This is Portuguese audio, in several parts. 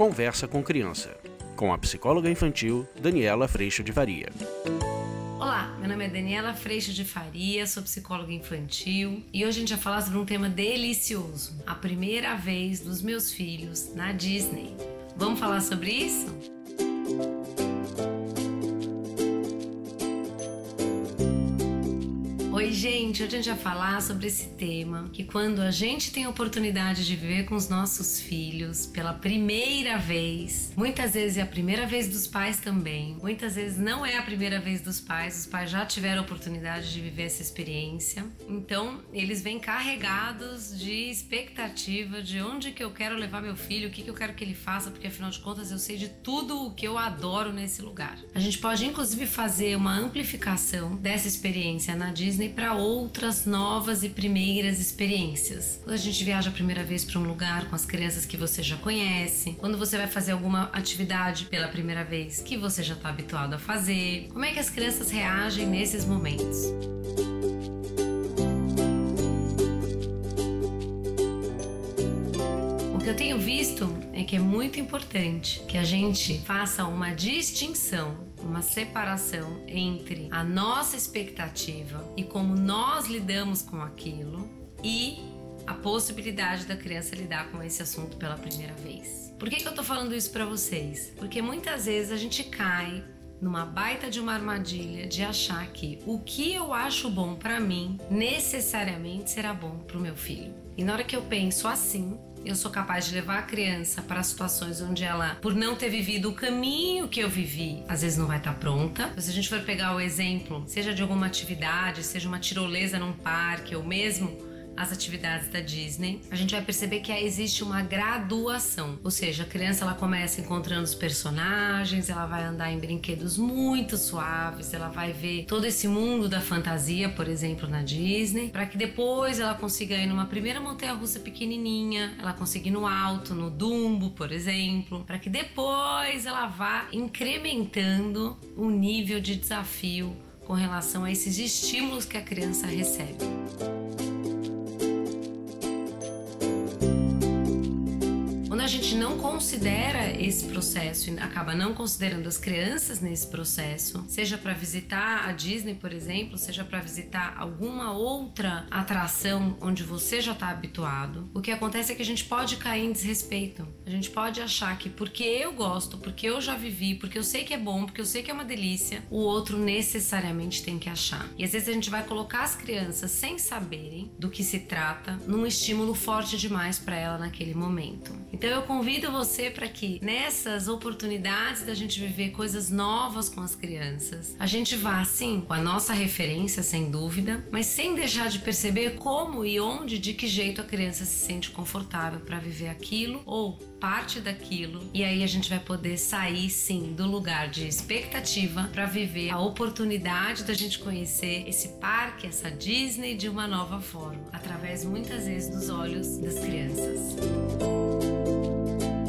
Conversa com Criança, com a psicóloga infantil Daniela Freixo de Faria. Olá, meu nome é Daniela Freixo de Faria, sou psicóloga infantil e hoje a gente vai falar sobre um tema delicioso: a primeira vez dos meus filhos na Disney. Vamos falar sobre isso? Oi, gente! Hoje a gente vai falar sobre esse tema que quando a gente tem a oportunidade de viver com os nossos filhos pela primeira vez, muitas vezes é a primeira vez dos pais também, muitas vezes não é a primeira vez dos pais, os pais já tiveram a oportunidade de viver essa experiência, então eles vêm carregados de expectativa de onde que eu quero levar meu filho, o que, que eu quero que ele faça, porque afinal de contas eu sei de tudo o que eu adoro nesse lugar. A gente pode inclusive fazer uma amplificação dessa experiência na Disney para outras novas e primeiras experiências. Quando a gente viaja a primeira vez para um lugar com as crianças que você já conhece, quando você vai fazer alguma atividade pela primeira vez que você já está habituado a fazer, como é que as crianças reagem nesses momentos? Eu tenho visto é que é muito importante que a gente faça uma distinção uma separação entre a nossa expectativa e como nós lidamos com aquilo e a possibilidade da criança lidar com esse assunto pela primeira vez. Por que, que eu tô falando isso para vocês? Porque muitas vezes a gente cai numa baita de uma armadilha de achar que o que eu acho bom para mim necessariamente será bom para o meu filho. E na hora que eu penso assim, eu sou capaz de levar a criança para situações onde ela, por não ter vivido o caminho que eu vivi, às vezes não vai estar tá pronta. Se a gente for pegar o exemplo, seja de alguma atividade, seja uma tirolesa num parque ou mesmo as atividades da Disney, a gente vai perceber que existe uma graduação. Ou seja, a criança ela começa encontrando os personagens, ela vai andar em brinquedos muito suaves, ela vai ver todo esse mundo da fantasia, por exemplo, na Disney, para que depois ela consiga ir numa primeira montanha russa pequenininha, ela consiga ir no alto, no Dumbo, por exemplo, para que depois ela vá incrementando o nível de desafio com relação a esses estímulos que a criança recebe. Gente não considera esse processo e acaba não considerando as crianças nesse processo, seja para visitar a Disney, por exemplo, seja para visitar alguma outra atração onde você já está habituado, o que acontece é que a gente pode cair em desrespeito. A gente pode achar que porque eu gosto, porque eu já vivi, porque eu sei que é bom, porque eu sei que é uma delícia, o outro necessariamente tem que achar. E às vezes a gente vai colocar as crianças sem saberem do que se trata num estímulo forte demais para ela naquele momento. Então eu convido você para que nessas oportunidades da gente viver coisas novas com as crianças, a gente vá sim com a nossa referência, sem dúvida, mas sem deixar de perceber como e onde, de que jeito a criança se sente confortável para viver aquilo ou parte daquilo. E aí a gente vai poder sair sim do lugar de expectativa para viver a oportunidade da gente conhecer esse parque, essa Disney de uma nova forma, através muitas vezes dos olhos das crianças. Eu tenho que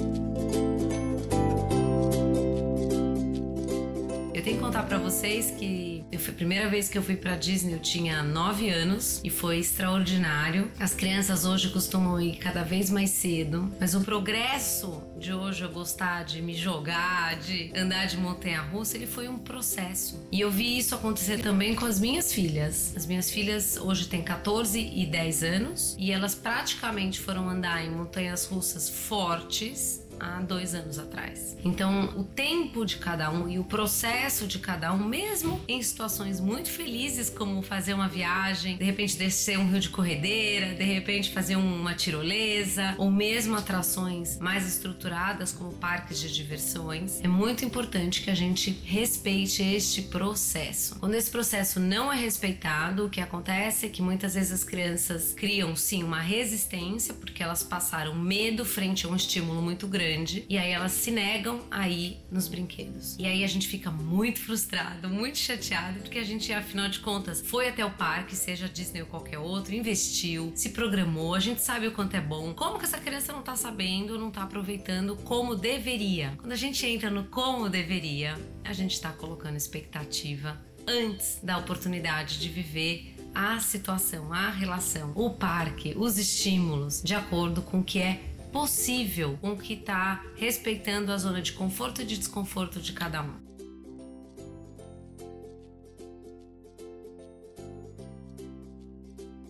contar para vocês que eu a primeira vez que eu fui para Disney eu tinha 9 anos e foi extraordinário. As crianças hoje costumam ir cada vez mais cedo, mas o progresso de hoje eu gostar de me jogar, de andar de montanha-russa, ele foi um processo. E eu vi isso acontecer também com as minhas filhas. As minhas filhas hoje têm 14 e 10 anos e elas praticamente foram andar em montanhas russas fortes há dois anos atrás. Então, o tempo de cada um e o processo de cada um, mesmo em situações muito felizes, como fazer uma viagem, de repente descer um rio de corredeira, de repente fazer uma tirolesa, ou mesmo atrações mais estruturadas, como parques de diversões, é muito importante que a gente respeite este processo. Quando esse processo não é respeitado, o que acontece é que muitas vezes as crianças criam sim uma resistência, porque elas passaram medo frente a um estímulo muito grande grande e aí elas se negam a ir nos brinquedos. E aí a gente fica muito frustrado, muito chateado, porque a gente, afinal de contas, foi até o parque, seja Disney ou qualquer outro, investiu, se programou, a gente sabe o quanto é bom. Como que essa criança não tá sabendo, não tá aproveitando como deveria? Quando a gente entra no como deveria, a gente tá colocando expectativa antes da oportunidade de viver a situação, a relação, o parque, os estímulos, de acordo com o que é possível com que está respeitando a zona de conforto e de desconforto de cada um.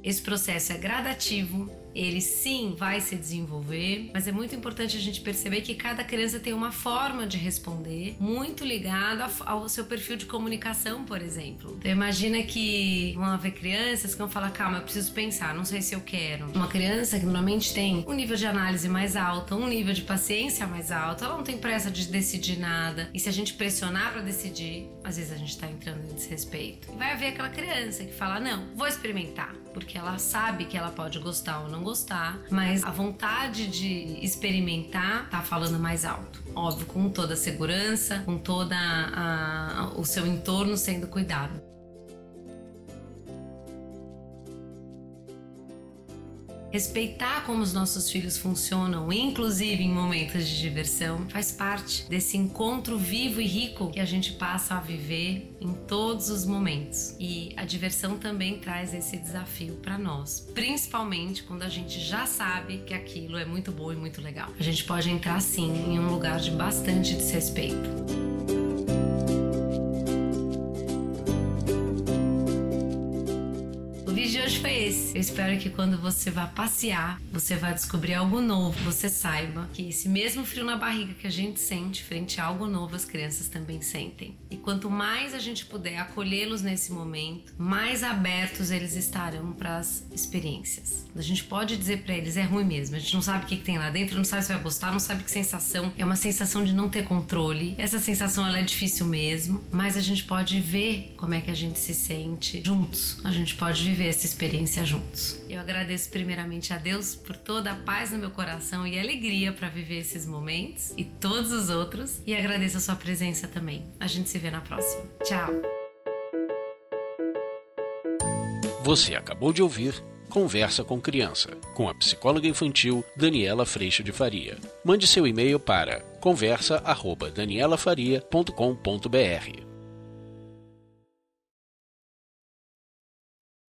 Esse processo é gradativo, ele sim vai se desenvolver, mas é muito importante a gente perceber que cada criança tem uma forma de responder muito ligada ao seu perfil de comunicação, por exemplo. Então imagina que vão haver crianças que vão falar, calma, eu preciso pensar, não sei se eu quero. Uma criança que normalmente tem um nível de análise mais alto, um nível de paciência mais alto, ela não tem pressa de decidir nada. E se a gente pressionar para decidir, às vezes a gente tá entrando em desrespeito. Vai haver aquela criança que fala, não, vou experimentar, porque ela sabe que ela pode gostar ou não gostar, mas a vontade de experimentar tá falando mais alto. Óbvio, com toda a segurança, com toda a, o seu entorno sendo cuidado. Respeitar como os nossos filhos funcionam, inclusive em momentos de diversão, faz parte desse encontro vivo e rico que a gente passa a viver em todos os momentos. E a diversão também traz esse desafio para nós, principalmente quando a gente já sabe que aquilo é muito bom e muito legal. A gente pode entrar sim em um lugar de bastante desrespeito. Esse. Eu espero que quando você vá passear, você vá descobrir algo novo, você saiba que esse mesmo frio na barriga que a gente sente frente a algo novo, as crianças também sentem. E quanto mais a gente puder acolhê-los nesse momento, mais abertos eles estarão para as experiências. A gente pode dizer para eles é ruim mesmo, a gente não sabe o que, que tem lá dentro, não sabe se vai gostar, não sabe que sensação. É uma sensação de não ter controle. Essa sensação ela é difícil mesmo, mas a gente pode ver como é que a gente se sente juntos. A gente pode viver essa experiência juntos. Eu agradeço primeiramente a Deus por toda a paz no meu coração e alegria para viver esses momentos e todos os outros e agradeço a sua presença também. A gente se vê na próxima. Tchau. Você acabou de ouvir Conversa com Criança, com a psicóloga infantil Daniela Freixo de Faria. Mande seu e-mail para conversa@danielafaria.com.br.